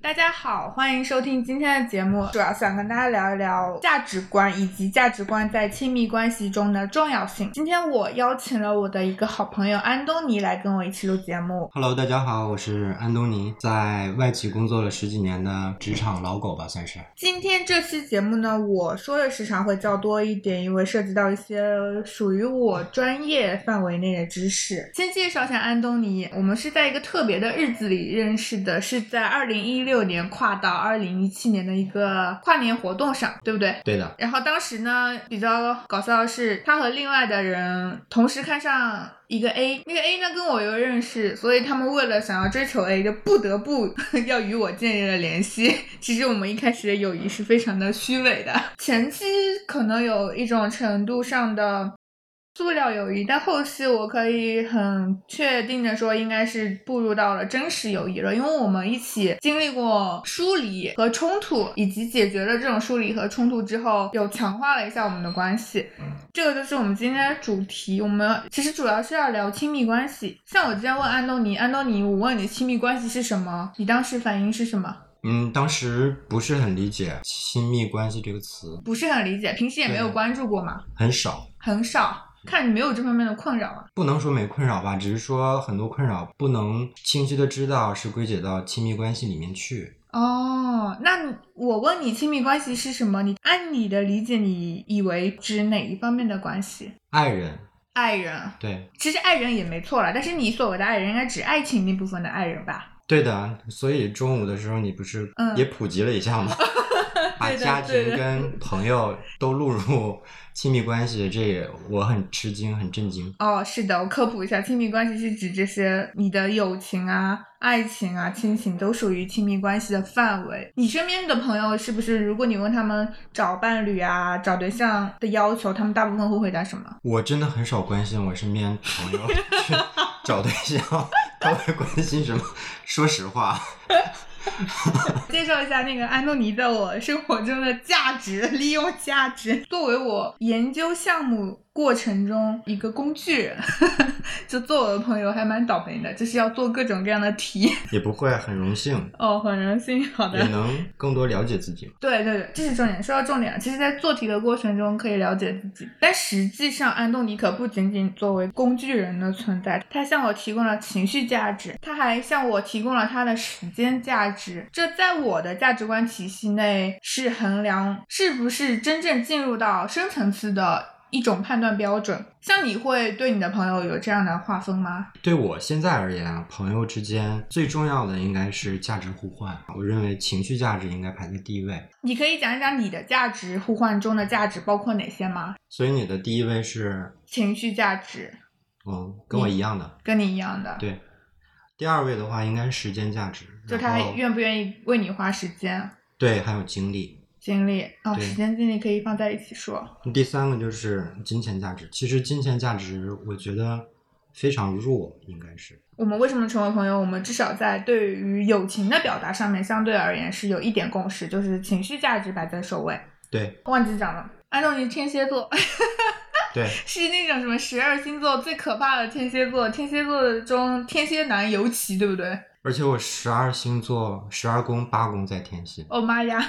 大家好，欢迎收听今天的节目。主要想跟大家聊一聊价值观以及价值观在亲密关系中的重要性。今天我邀请了我的一个好朋友安东尼来跟我一起录节目。Hello，大家好，我是安东尼，在外企工作了十几年的职场老狗吧，算是。今天这期节目呢，我说的时长会较多一点，因为涉及到一些属于我专业范围内的知识。先介绍一下安东尼，我们是在一个特别的日子里认识的，是在二零一六年跨到二零一七年的一个跨年活动上，对不对？对的，然后当时呢，比较搞笑的是，他和另外的人同时看上一个 A，那个 A 呢跟我又认识，所以他们为了想要追求 A，就不得不 要与我建立了联系。其实我们一开始的友谊是非常的虚伪的，前期可能有一种程度上的。塑料友谊，但后期我可以很确定的说，应该是步入到了真实友谊了，因为我们一起经历过疏离和冲突，以及解决了这种疏离和冲突之后，有强化了一下我们的关系。这个就是我们今天的主题。我们其实主要是要聊亲密关系。像我之前问安东尼，安东尼，我问你亲密关系是什么？你当时反应是什么？嗯，当时不是很理解“亲密关系”这个词，不是很理解，平时也没有关注过嘛，很少。很少。看你没有这方面的困扰啊。不能说没困扰吧，只是说很多困扰不能清晰的知道是归结到亲密关系里面去。哦，那我问你亲密关系是什么？你按你的理解，你以为指哪一方面的关系？爱人，爱人，对，其实爱人也没错了，但是你所谓的爱人应该指爱情那部分的爱人吧？对的。所以中午的时候你不是嗯也普及了一下吗？把家庭跟朋友都录入 亲密关系，这也我很吃惊，很震惊。哦，是的，我科普一下，亲密关系是指这些你的友情啊、爱情啊、亲情都属于亲密关系的范围。你身边的朋友是不是？如果你问他们找伴侣啊、找对象的要求，他们大部分会回答什么？我真的很少关心我身边朋友 去找对象，他会关心什么？说实话，介绍一下那个安东尼在我生活中的价值，利用价值。作为我研究项目过程中一个工具人。就做我的朋友还蛮倒霉的，就是要做各种各样的题。也不会很荣幸，哦，很荣幸，好的也。能更多了解自己。对对对，这是重点。说到重点，其实，在做题的过程中可以了解自己，但实际上，安东尼可不仅仅作为工具人的存在，他向我提供了情绪价值，他还向我提供了他的时间价值。这在我的价值观体系内是衡量是不是真正进入到深层次的一种判断标准。像你会对你的朋友有这样的划分吗？对我现在而言啊，朋友之间最重要的应该是价值互换。我认为情绪价值应该排在第一位，你可以讲一讲你的价值互换中的价值包括哪些吗？所以你的第一位是，情绪价值嗯，跟我一样的。跟你一样的。对，第二位的话应该是时间价值，就他愿不愿意为你花时间、对，还有精力。精力哦，时间精力可以放在一起说。第三个就是金钱价值。其实金钱价值，我觉得非常弱，应该是。我们为什么成为朋友？我们至少在对于友情的表达上面，相对而言是有一点共识，就是情绪价值摆在首位。对忘记讲了，安东尼天蝎座对，是那种什么十二星座最可怕的天蝎座，天蝎座中天蝎男尤其，对不对？而且我十二星座十二宫八宫在天蝎。哦妈呀，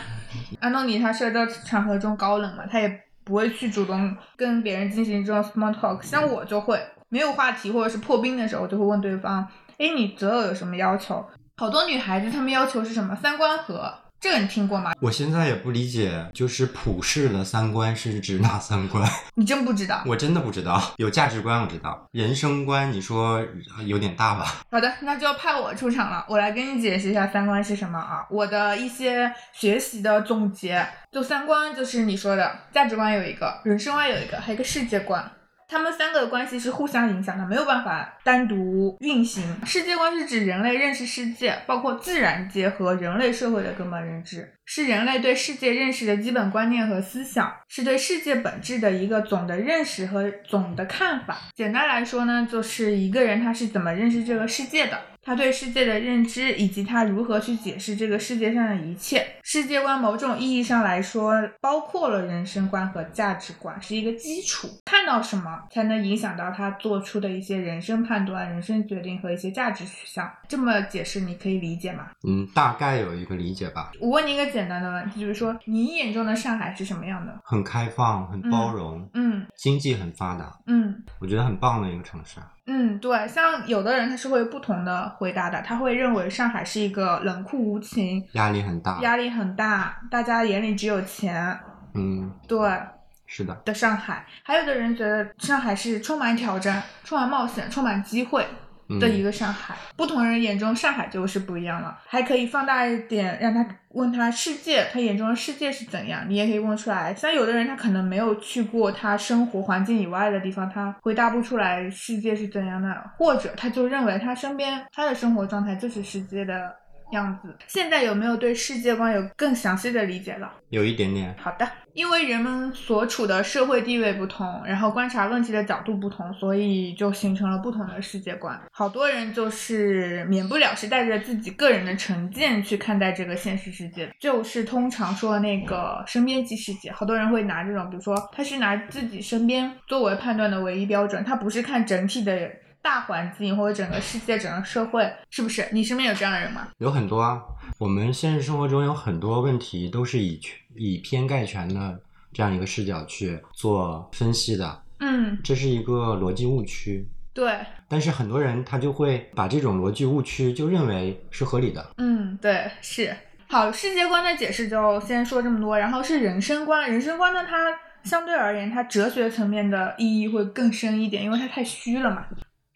安东尼他社交场合中高冷嘛，他也不会去主动跟别人进行这种 small talk。像我就会没有话题或者是破冰的时候，我就会问对方：“哎，你择偶有什么要求？”好多女孩子她们要求是什么三观合，这个你听过吗？我现在也不理解，就是普世的三观是指哪三观？你真不知道？我真的不知道。有价值观我知道，人生观你说有点大吧？好的，那就要派我出场了，我来跟你解释一下三观是什么啊。我的一些学习的总结，就三观就是你说的价值观有一个，人生观有一个，还有一个世界观。他们三个的关系是互相影响的，没有办法单独运行。世界观是指人类认识世界，包括自然界和人类社会的根本认知，是人类对世界认识的基本观念和思想，是对世界本质的一个总的认识和总的看法。简单来说呢，就是一个人他是怎么认识这个世界的。他他对世界的认知，以及他如何去解释这个世界上的一切。世界观某种意义上来说，包括了人生观和价值观，是一个基础。看到什么，才能影响到他做出的一些人生判断、人生决定和一些价值取向。这么解释，你可以理解吗？嗯，大概有一个理解吧。我问你一个简单的问题，就是说，你眼中的上海是什么样的？很开放，很包容，嗯经济很发达，嗯我觉得很棒的一个城市。嗯，对，像有的人他是会不同的回答的，他会认为上海是一个冷酷无情、压力很大。压力很大，大家眼里只有钱，嗯，对是的。的上海。还有的人觉得上海是充满挑战、充满冒险、充满机会的一嗯，个上海。不同人眼中上海就是不一样了。还可以放大一点，让他问他世界，他眼中的世界是怎样，你也可以问出来。像有的人他可能没有去过他生活环境以外的地方，他回答不出来世界是怎样的，或者他就认为他身边他的生活状态就是世界的样子。现在有没有对世界观有更详细的理解了？有一点点。好的，因为人们所处的社会地位不同，然后观察问题的角度不同，所以就形成了不同的世界观。好多人就是免不了是带着自己个人的成见去看待这个现实世界，就是通常说的那个身边即世界。好多人会拿这种，比如说他是拿自己身边作为判断的唯一标准，他不是看整体的。大环境或者整个世界、整个社会，是不是？你身边有这样的人吗？有很多啊，我们现实生活中有很多问题都是以全以偏概全的这样一个视角去做分析的，嗯，这是一个逻辑误区。对，但是很多人他就会把这种逻辑误区就认为是合理的。嗯，对，是。好，世界观的解释就先说这么多，然后是人生观。人生观呢，它相对而言，它哲学层面的意义会更深一点，因为它太虚了嘛。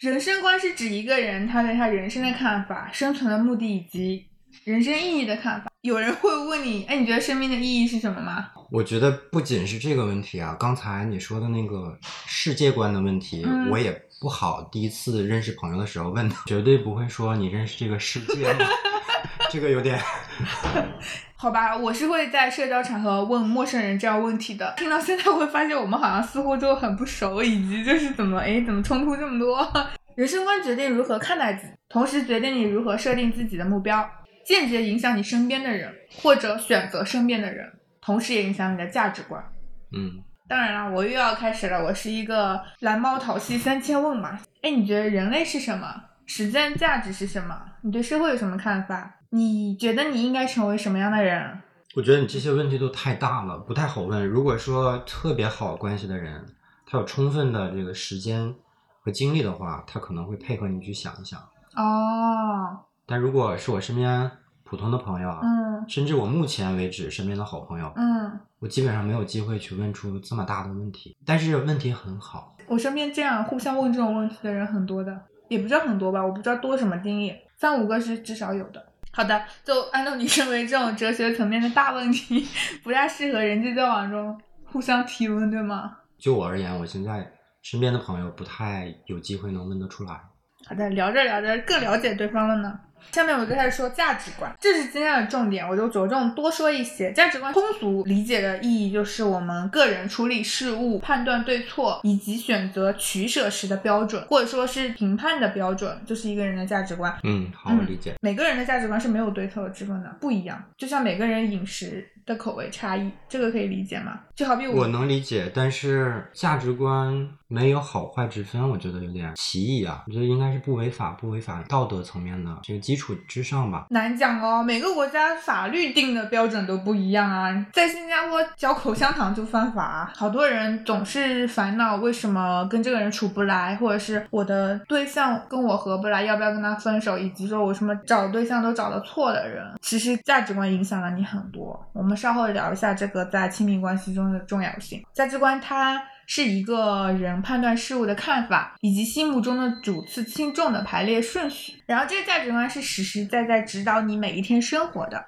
人生观是指一个人他对他人生的看法、生存的目的以及人生意义的看法。有人会问你，哎，你觉得生命的意义是什么吗？我觉得不仅是这个问题啊，刚才你说的那个世界观的问题，嗯我也不好第一次认识朋友的时候问他，绝对不会说你认识这个世界吗？这个有点，好吧，我是会在社交场合问陌生人这样问题的。听到现在会发现我们好像似乎都很不熟，以及就是怎么哎怎么冲突这么多。人生观决定如何看待自己，同时决定你如何设定自己的目标，间接影响你身边的人或者选择身边的人，同时也影响你的价值观。嗯，当然了，我又要开始了，我是一个蓝猫淘气三千问嘛。哎，你觉得人类是什么？实践价值是什么？你对社会有什么看法？你觉得你应该成为什么样的人？我觉得你这些问题都太大了，不太好问。如果说特别好关系的人，他有充分的这个时间和精力的话，他可能会配合你去想一想。哦，但如果是我身边普通的朋友啊，嗯甚至我目前为止身边的好朋友，嗯，我基本上没有机会去问出这么大的问题。但是问题很好，我身边这样互相问这种问题的人很多的，也不知道很多吧，我不知道多什么定义，三五个是至少有的。好的，就按照你认为这种哲学层面的大问题，不太适合人际交往中互相提问，对吗？就我而言，我现在身边的朋友不太有机会能问得出来。好的，聊着聊着更了解对方了呢。下面我就开始说价值观，这是今天的重点，我就着重多说一些。价值观通俗理解的意义就是我们个人处理事物、判断对错以及选择取舍时的标准，或者说是评判的标准，就是一个人的价值观。嗯，好，嗯我理解。每个人的价值观是没有对错之分的，不一样。就像每个人饮食的口味差异，这个可以理解吗？就好比我能理解，但是价值观没有好坏之分，我觉得有点歧义啊。我觉得应该是不违法、不违法道德层面的这个基基础之上吧。难讲哦，每个国家法律定的标准都不一样啊。在新加坡嚼口香糖就犯法，好多人总是烦恼为什么跟这个人处不来，或者是我的对象跟我合不来，要不要跟他分手，以及说我什么找对象都找的错的人。其实价值观影响了你很多。我们稍后聊一下这个在亲密关系中的重要性。价值观它。是一个人判断事物的看法，以及心目中的主次轻重的排列顺序。然后这个价值观是实实在在指导你每一天生活的，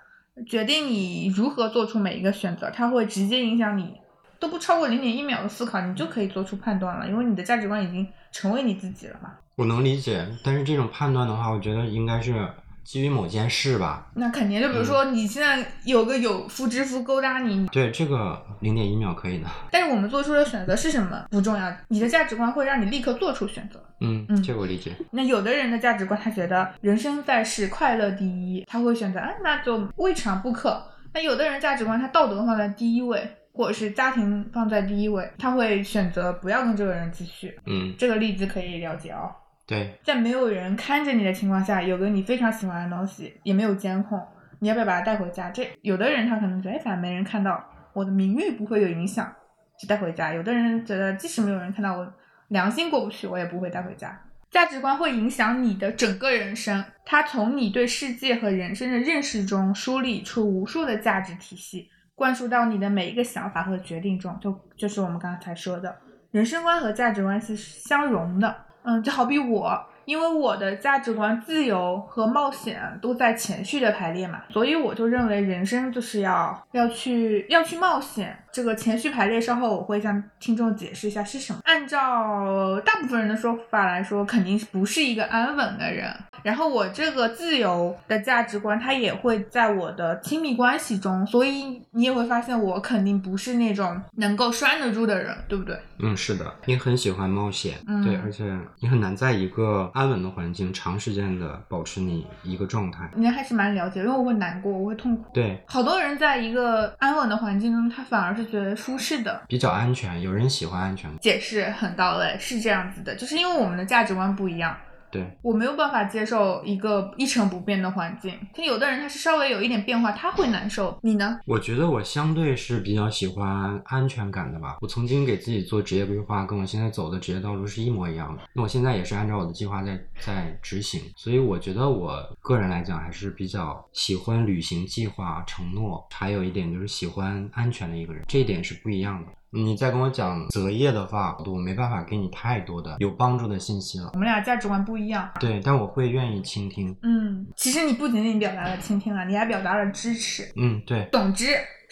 决定你如何做出每一个选择。它会直接影响你，都不超过零点一秒的思考，你就可以做出判断了，因为你的价值观已经成为你自己了嘛。我能理解，但是这种判断的话，我觉得应该是基于某件事吧。那肯定，就比如说你现在有个有夫之夫勾搭你，对，这个零点一秒可以的。但是我们做出的选择是什么不重要，你的价值观会让你立刻做出选择。嗯嗯这个我理解。那有的人的价值观，他觉得人生在世，快乐第一，他会选择，哎，那就未尝不可。那有的人价值观，他道德放在第一位，或者是家庭放在第一位，他会选择不要跟这个人继续。嗯，这个例子可以了解哦。对，在没有人看着你的情况下，有个你非常喜欢的东西，也没有监控，你要不要把它带回家？这有的人他可能觉得，哎，反正没人看到，我的名誉不会有影响，就带回家。有的人觉得，即使没有人看到，我良心过不去，我也不会带回家。价值观会影响你的整个人生，它从你对世界和人生的认识中梳理出无数的价值体系，灌输到你的每一个想法和决定中。就就是我们刚才说的，人生观和价值观是相融的。嗯，就好比我，因为我的价值观自由和冒险都在前序的排列嘛，所以我就认为人生就是要要去要去冒险。这个前序排列稍后我会向听众解释一下是什么。按照大部分人的说法来说，肯定不是一个安稳的人。然后我这个自由的价值观，它也会在我的亲密关系中，所以你也会发现我肯定不是那种能够拴得住的人，对不对？嗯，是的，你很喜欢冒险，嗯对，而且你很难在一个安稳的环境长时间的保持你一个状态。你还是蛮了解，因为我会难过，我会痛苦。对，好多人在一个安稳的环境中，他反而是觉得舒适的。比较安全，有人喜欢安全。解释很到位，是这样子的，就是因为我们的价值观不一样，对，我没有办法接受一个一成不变的环境。可有的人他是稍微有一点变化，他会难受。你呢？我觉得我相对是比较喜欢安全感的吧。我曾经给自己做职业规划，跟我现在走的职业道路是一模一样的。那我现在也是按照我的计划在在执行，所以我觉得我个人来讲还是比较喜欢履行计划、承诺，还有一点就是喜欢安全的一个人，这一点是不一样的。你再跟我讲择业的话，我没办法给你太多的有帮助的信息了。我们俩价值观不一样。对，但我会愿意倾听。嗯，其实你不仅仅表达了倾听啊，你还表达了支持。嗯，对，总之，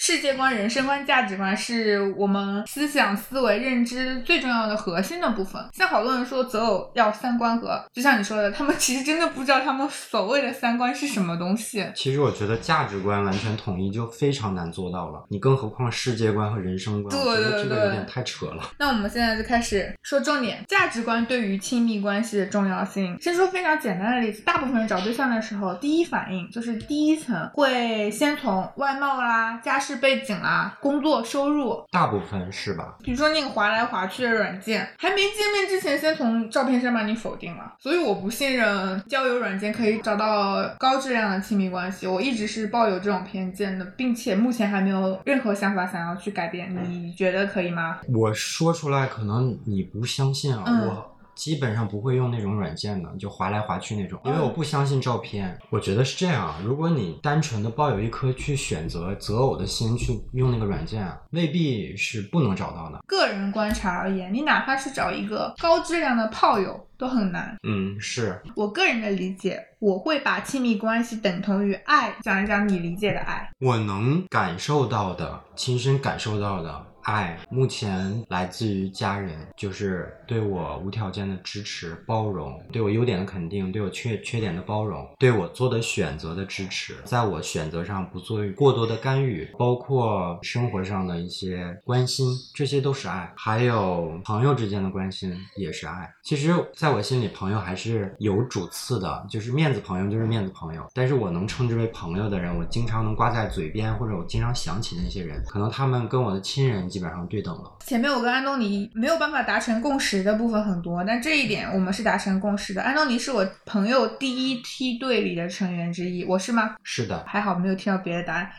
世界观、人生观、价值观是我们思想、思维、认知最重要的核心的部分。像好多人说择偶要三观合，就像你说的，他们其实真的不知道他们所谓的三观是什么东西。其实我觉得价值观完全统一就非常难做到了，你更何况世界观和人生观，对我觉得对对这个有点太扯了。那我们现在就开始说重点，价值观对于亲密关系的重要性。先说非常简单的例子，大部分人找对象的时候，第一反应就是第一层会先从外貌啦、家世背景啊、工作收入，大部分是吧？比如说那个划来划去的软件，还没见面之前，先从照片上把你否定了。所以我不信任交友软件可以找到高质量的亲密关系，我一直是抱有这种偏见的，并且目前还没有任何想法想要去改变。你觉得可以吗？我说出来可能你不相信啊，嗯我基本上不会用那种软件的，就划来划去那种，因为哦我不相信照片。我觉得是这样啊，如果你单纯的抱有一颗去选择择偶的心去用那个软件啊，未必是不能找到的。个人观察而言，你哪怕是找一个高质量的炮友都很难。嗯，是，我个人的理解，我会把亲密关系等同于爱，讲一讲你理解的爱。我能感受到的，亲身感受到的爱，目前来自于家人，就是对我无条件的支持、包容，对我优点的肯定，对我缺缺点的包容，对我做的选择的支持，在我选择上不做过多的干预，包括生活上的一些关心，这些都是爱。还有朋友之间的关心也是爱。其实，在我心里，朋友还是有主次的，就是面子朋友就是面子朋友。但是我能称之为朋友的人，我经常能挂在嘴边，或者我经常想起那些人，可能他们跟我的亲人基本上对等了。前面我跟安东尼没有办法达成共识的部分很多，但这一点我们是达成共识的。安东尼是我朋友第一梯队里的成员之一，我是吗？是的，还好没有听到别的答案。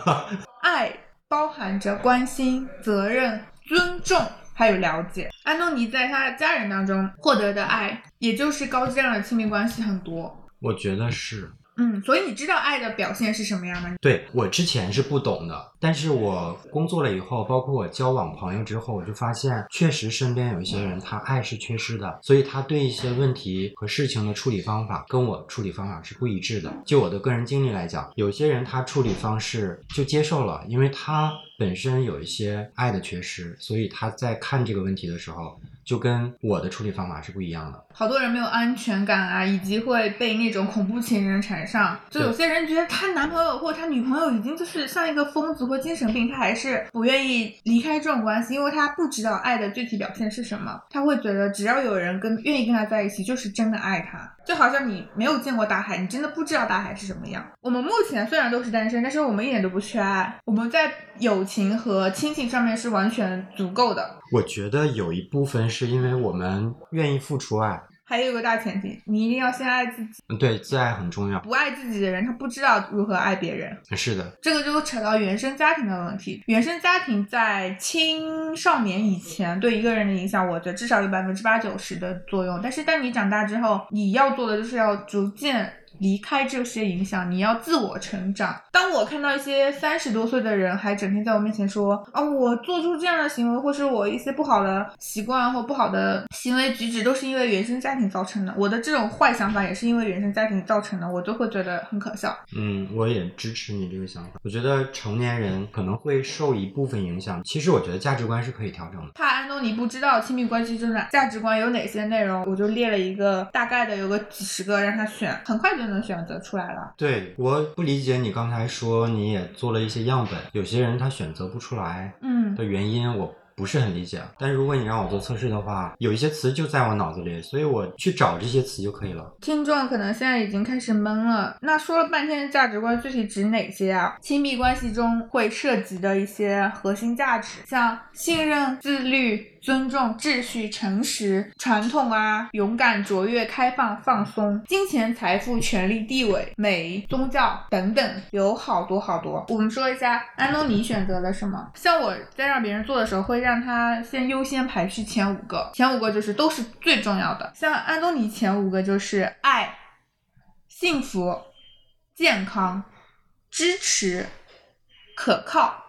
爱包含着关心、责任、尊重，还有了解。安东尼在他的家人当中获得的爱，也就是高质量的亲密关系很多。我觉得是。嗯，所以你知道爱的表现是什么样的？对我之前是不懂的，但是我工作了以后，包括我交往朋友之后，我就发现，确实身边有一些人，他爱是缺失的，所以他对一些问题和事情的处理方法跟我处理方法是不一致的。就我的个人经历来讲，有些人他处理方式就接受了，因为他本身有一些爱的缺失，所以他在看这个问题的时候，就跟我的处理方法是不一样的。好多人没有安全感啊，以及会被那种恐怖情人缠上。就有些人觉得她男朋友或她女朋友已经就是像一个疯子或精神病，他还是不愿意离开这种关系，因为他不知道爱的具体表现是什么。他会觉得只要有人跟愿意跟他在一起，就是真的爱他。就好像你没有见过大海，你真的不知道大海是什么样。我们目前虽然都是单身，但是我们一点都不缺爱，我们在友情和亲情上面是完全足够的。我觉得有一部分是因为我们愿意付出爱，还有一个大前提，你一定要先爱自己。嗯，对，自爱很重要。不爱自己的人，他不知道如何爱别人。是的，这个就扯到原生家庭的问题。原生家庭在青少年以前对一个人的影响，我觉得至少有百分之八九十的作用。但是当你长大之后，你要做的就是要逐渐。离开这些影响，你要自我成长。当我看到一些三十多岁的人还整天在我面前说啊，我做出这样的行为，或是我一些不好的习惯或不好的行为举止，都是因为原生家庭造成的。我的这种坏想法也是因为原生家庭造成的，我就会觉得很可笑。嗯，我也支持你这个想法。我觉得成年人可能会受一部分影响，其实我觉得价值观是可以调整的。怕安东尼不知道亲密关系中的价值观有哪些内容，我就列了一个大概的，有个几十个让他选，很快就能。选择出来了。对，我不理解你刚才说你也做了一些样本，有些人他选择不出来，嗯的原因我不是很理解。但是如果你让我做测试的话，有一些词就在我脑子里，所以我去找这些词就可以了。听众可能现在已经开始懵了，那说了半天的价值观具体指哪些啊？亲密关系中会涉及的一些核心价值，像信任、自律。尊重、秩序、诚实、传统啊，勇敢、卓越、开放、放松、金钱、财富、权力、地位、美、宗教等等，有好多好多。我们说一下安东尼选择了什么？像我在让别人做的时候，会让他先优先排序前五个，前五个就是都是最重要的。像安东尼前五个就是爱、幸福、健康、支持、可靠。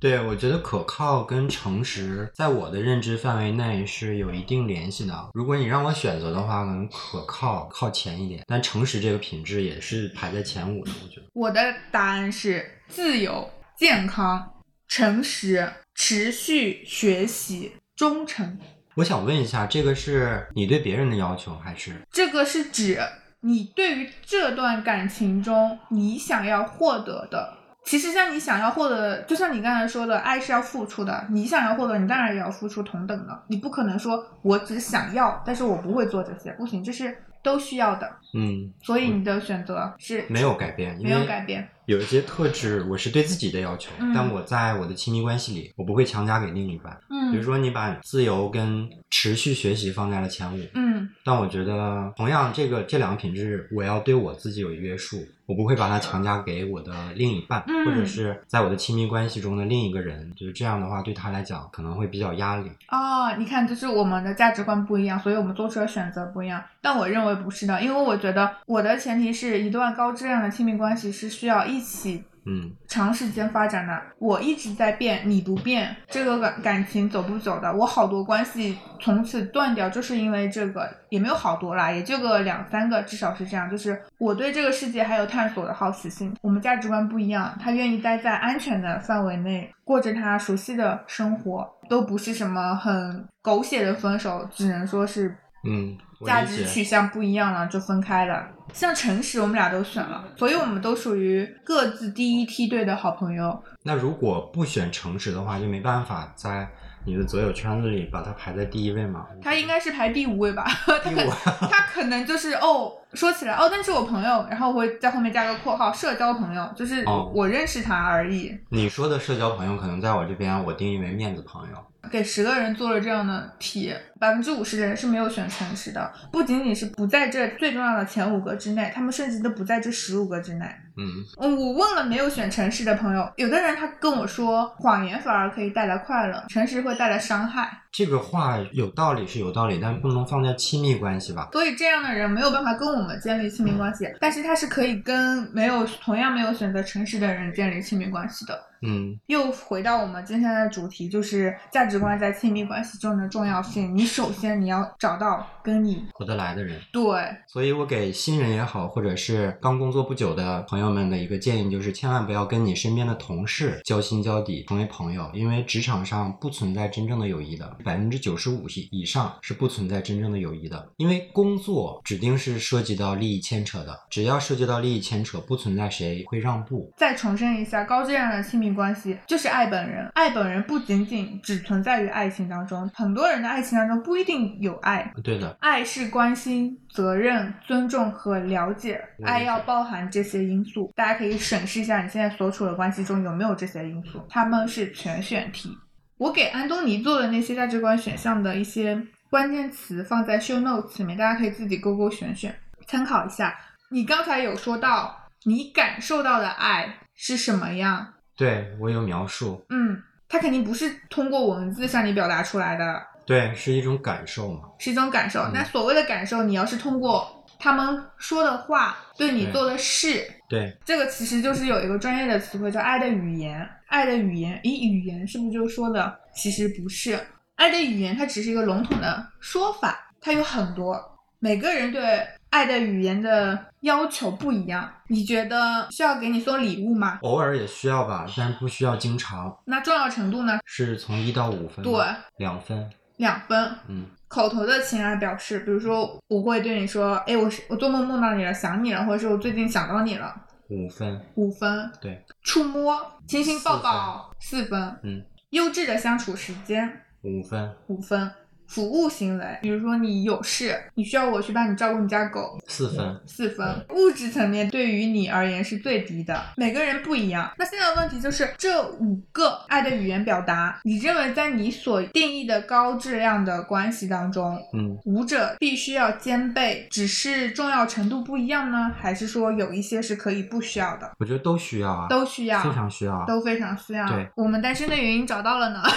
对，我觉得可靠跟诚实，在我的认知范围内是有一定联系的。如果你让我选择的话，可能可靠靠前一点，但诚实这个品质也是排在前五的。我觉得我的答案是自由、健康、诚实、持续学习、忠诚。我想问一下，这个是你对别人的要求，还是这个是指你对于这段感情中你想要获得的？其实像你想要获得，就像你刚才说的，爱是要付出的。你想要获得，你当然也要付出同等的。你不可能说我只想要，但是我不会做这些，不行，这是都需要的。嗯，所以你的选择是没有改变，没有改变。有一些特质，我是对自己的要求，但我在我的亲密关系里，我不会强加给另一半。嗯，比如说你把自由跟持续学习放在了前五，嗯，但我觉得同样这个这两个品质，我要对我自己有约束，我不会把它强加给我的另一半，或者是在我的亲密关系中的另一个人。就是这样的话，对他来讲可能会比较压力。哦，你看，就是我们的价值观不一样，所以我们做出的选择不一样。但我认为不是的，因为我觉得我的前提是一段高质量的亲密关系是需要一起。嗯，长时间发展的，我一直在变，你不变，这个感感情走不走的？我好多关系从此断掉，就是因为这个，也没有好多啦，也就个两三个，至少是这样。就是我对这个世界还有探索的好奇心，我们价值观不一样，他愿意待在安全的范围内，过着他熟悉的生活，都不是什么很狗血的分手，只能说是。嗯，价值取向不一样了，就分开了。像诚实，我们俩都选了，所以我们都属于各自第一梯队的好朋友。那如果不选诚实的话，就没办法在你的择友圈子里把它排在第一位吗？他应该是排第五位吧？第五，他可能就是哦，说起来哦，那是我朋友，然后我会在后面加个括号，社交朋友，就是我认识他而已。你说的社交朋友，可能在我这边我定义为面子朋友。给十个人做了这样的题，百分之五十的人是没有选诚实的，不仅仅是不在这最重要的前五个之内，他们甚至都不在这十五个之内。嗯，我问了没有选诚实的朋友，有的人他跟我说，谎言反而可以带来快乐，诚实会带来伤害。这个话有道理是有道理，但不能放在亲密关系吧？所以这样的人没有办法跟我们建立亲密关系，但是他是可以跟没有同样没有选择诚实的人建立亲密关系的。嗯，又回到我们今天的主题，就是价值观在亲密关系中的重要性。你首先你要找到跟你合得来的人。对，所以我给新人也好，或者是刚工作不久的朋友们的一个建议，就是千万不要跟你身边的同事交心交底，成为朋友，因为职场上不存在真正的友谊的，百分之九十五以上是不存在真正的友谊的。因为工作指定是涉及到利益牵扯的，只要涉及到利益牵扯，不存在谁会让步。再重申一下，高质量的亲密关系就是爱本人。爱本人不仅仅只存在于爱情当中，很多人的爱情当中不一定有爱。对的，爱是关心、责任、尊重和了解，爱要包含这些因素。大家可以审视一下你现在所处的关系中有没有这些因素，他们是全选题。我给安东尼做的那些价值观选项的一些关键词放在 show notes 里面，大家可以自己勾勾选选，参考一下。你刚才有说到你感受到的爱是什么样？对我有描述，嗯，它肯定不是通过文字向你表达出来的，对，是一种感受嘛。是一种感受。嗯那所谓的感受，你要是通过他们说的话对你做的事，对，这个其实就是有一个专业的词汇叫爱的语言。爱的语言，咦，语言是不是就说的？其实不是，爱的语言它只是一个笼统的说法，它有很多，每个人对爱的语言的要求不一样。你觉得需要给你送礼物吗？偶尔也需要吧，但不需要经常。那重要程度呢？是从一到五分，对，两分。两分。嗯，口头的情爱表示，比如说我会对你说，哎，我是我做梦梦到你了，想你了，或者是我最近想到你了，五分。五分。对，触摸、亲亲抱抱，四分。嗯，优质的相处时间，五分。五分。服务行为，比如说你有事，你需要我去帮你照顾你家狗，四分。四分。物质层面对于你而言是最低的，每个人不一样。那现在的问题就是这五个爱的语言表达，你认为在你所定义的高质量的关系当中，嗯，五者必须要兼备，只是重要程度不一样呢？还是说有一些是可以不需要的？我觉得都需要啊，都需要，非常需要啊。都非常需要。对，我们单身的原因找到了呢。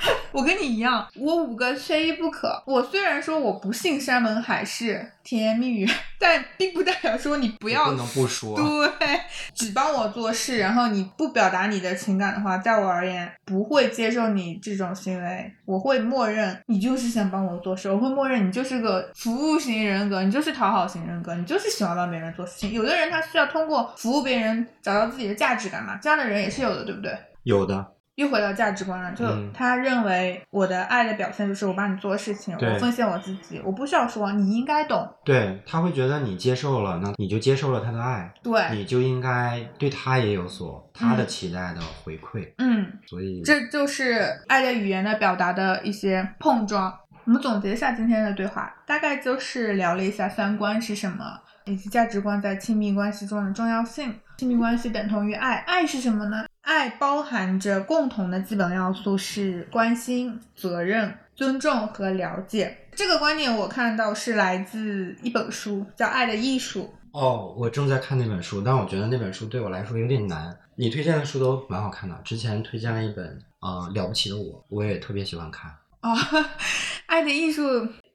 我跟你一样，我五个缺一不可。我虽然说我不信山盟海誓、甜言蜜语，但并不代表说你不要不能不说。对，只帮我做事，然后你不表达你的情感的话，在我而言不会接受你这种行为，我会默认你就是想帮我做事，我会默认你就是个服务型人格，你就是讨好型人格，你就是喜欢帮别人做事情。有的人他需要通过服务别人找到自己的价值感嘛，这样的人也是有的，对不对？有的，又回到价值观了，就嗯他认为我的爱的表现就是我帮你做事情，对我奉献我自己，我不需要说你应该懂，对他会觉得你接受了，那你就接受了他的爱，对，你就应该对他也有所他的期待的回馈。嗯。所以，这就是爱的语言的表达的一些碰撞。我们总结一下今天的对话，大概就是聊了一下三观是什么，以及价值观在亲密关系中的重要性。亲密关系等同于爱，爱是什么呢？爱包含着共同的基本要素是关心、责任、尊重和了解。这个观点我看到是来自一本书，叫《爱的艺术》。哦，我正在看那本书，但我觉得那本书对我来说有点难。你推荐的书都蛮好看的，之前推荐了一本呃《了不起的我》，我也特别喜欢看。哦，爱的艺术，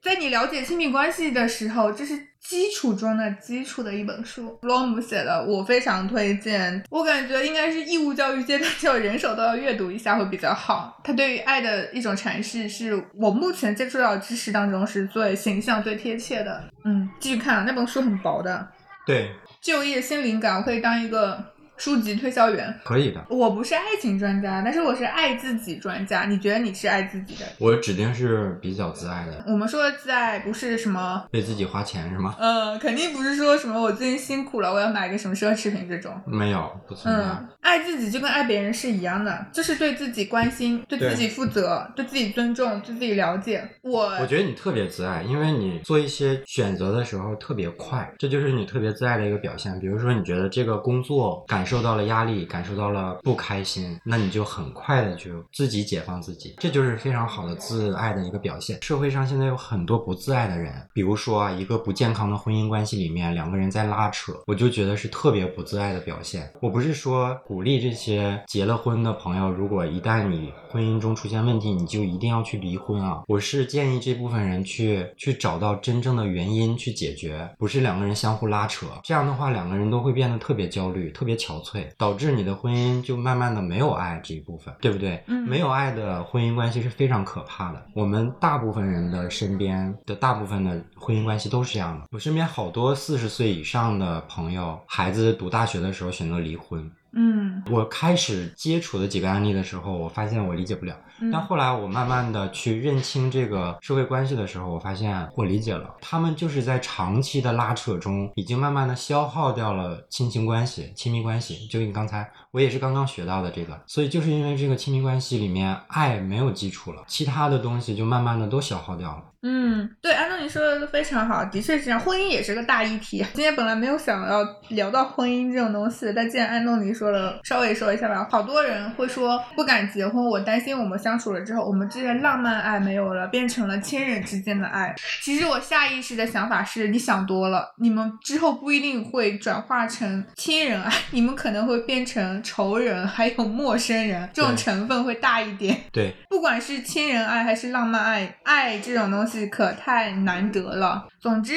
在你了解亲密关系的时候，这是基础中的基础的一本书。罗姆写的，我非常推荐。我感觉应该是义务教育阶段就人手都要阅读一下会比较好。他对于爱的一种阐释，是我目前接触到的知识当中是最形象、最贴切的。嗯，继续看啊，那本书很薄的，对，就业新灵感，我可以当一个书籍推销员。可以的。我不是爱情专家，但是我是爱自己专家。你觉得你是爱自己的？我指定是比较自爱的，我们说的自爱不是什么，为自己花钱是吗？嗯，肯定不是说什么我最近辛苦了，我要买个什么奢侈品这种。没有，不存在。嗯，爱自己就跟爱别人是一样的，就是对自己关心，对自己负责，对自己尊重，对自己了解。我我觉得你特别自爱，因为你做一些选择的时候特别快，这就是你特别自爱的一个表现。比如说，你觉得这个工作感受到了压力，感受到了不开心，那你就很快的就自己解放自己，这就是非常好的自爱的一个表现。社会上现在有很多不自爱的人，比如说啊，一个不健康的婚姻关系里面，两个人在拉扯，我就觉得是特别不自爱的表现。我不是说鼓鼓励这些结了婚的朋友，如果一旦你婚姻中出现问题，你就一定要去离婚啊！我是建议这部分人去去找到真正的原因去解决，不是两个人相互拉扯。这样的话，两个人都会变得特别焦虑、特别憔悴，导致你的婚姻就慢慢的没有爱这一部分，对不对？嗯没有爱的婚姻关系是非常可怕的。我们大部分人的身边的大部分的婚姻关系都是这样的。我身边好多四十岁以上的朋友，孩子读大学的时候选择离婚。嗯我开始接触的几个案例的时候，我发现我理解不了。嗯但后来我慢慢的去认清这个社会关系的时候，我发现我理解了，他们就是在长期的拉扯中，已经慢慢的消耗掉了亲情关系、亲密关系。就你刚才，我也是刚刚学到的这个，所以就是因为这个亲密关系里面爱没有基础了，其他的东西就慢慢的都消耗掉了。嗯，对，安东尼说的都非常好，的确是这样。婚姻也是个大议题。今天本来没有想要聊到婚姻这种东西，但既然安东尼说了，稍微说一下吧。好多人会说不敢结婚，我担心我们相处了之后，我们之间浪漫爱没有了，变成了亲人之间的爱。其实我下意识的想法是，你想多了，你们之后不一定会转化成亲人爱，你们可能会变成仇人，还有陌生人，这种成分会大一点。对，不管是亲人爱还是浪漫爱，爱这种东西可太难得了。总之，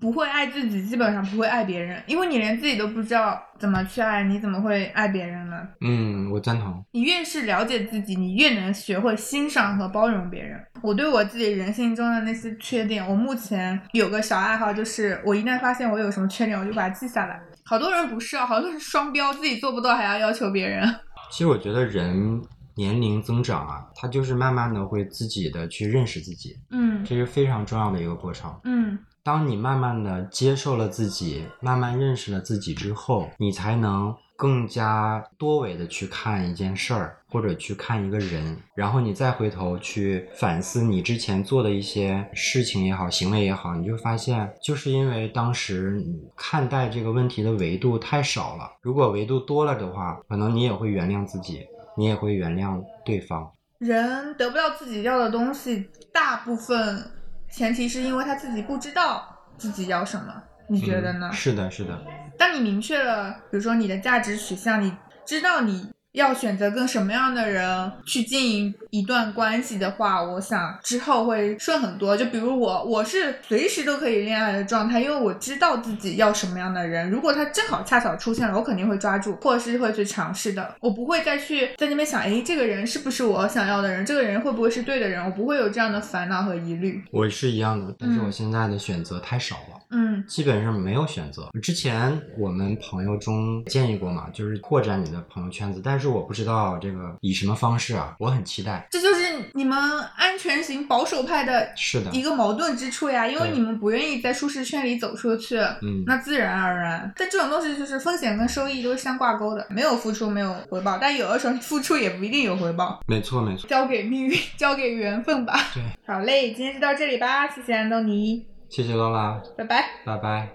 不会爱自己，基本上不会爱别人，因为你连自己都不知道怎么去爱，你怎么会爱别人呢？嗯，我赞同。你越是了解自己，你越能学会欣赏和包容别人。我对我自己人性中的那些缺点，我目前有个小爱好，就是我一旦发现我有什么缺点，我就把它记下来。好多人不是啊，好多人是双标，自己做不到还要要求别人。其实我觉得人年龄增长啊，他就是慢慢的会自己的去认识自己，嗯这是非常重要的一个过程。嗯当你慢慢的接受了自己，慢慢认识了自己之后，你才能更加多维的去看一件事儿，或者去看一个人，然后你再回头去反思你之前做的一些事情也好，行为也好，你就发现，就是因为当时你看待这个问题的维度太少了。如果维度多了的话，可能你也会原谅自己，你也会原谅对方。人得不到自己要的东西，大部分前提是因为他自己不知道自己要什么，你觉得呢？嗯是的，是的。当你明确了，比如说你的价值取向，你知道你要选择跟什么样的人去经营一段关系的话，我想之后会顺很多。就比如我，我是随时都可以恋爱的状态，因为我知道自己要什么样的人。如果他正好恰巧出现了，我肯定会抓住，或者是会去尝试的。我不会再去在那边想，诶，这个人是不是我想要的人？这个人会不会是对的人？我不会有这样的烦恼和疑虑。我是一样的，但是嗯我现在的选择太少了。嗯基本上没有选择。之前我们朋友中建议过嘛，就是扩展你的朋友圈子，但是我不知道这个以什么方式啊，我很期待。这就是你们安全型保守派的是的一个矛盾之处呀，因为你们不愿意在舒适圈里走出去，嗯，那自然而然。但这种东西就是风险跟收益都是相挂钩的，没有付出没有回报，但有的时候付出也不一定有回报，没错没错，交给命运，交给缘分吧。对，好嘞，今天就到这里吧，谢谢安东尼，谢谢劳拉，拜拜。拜拜。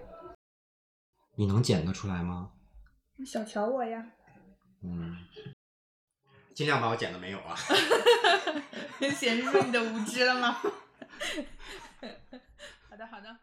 你能剪得出来吗？小瞧我呀，嗯，尽量把我剪的没有啊。显示出你的无知了吗？好 的好的。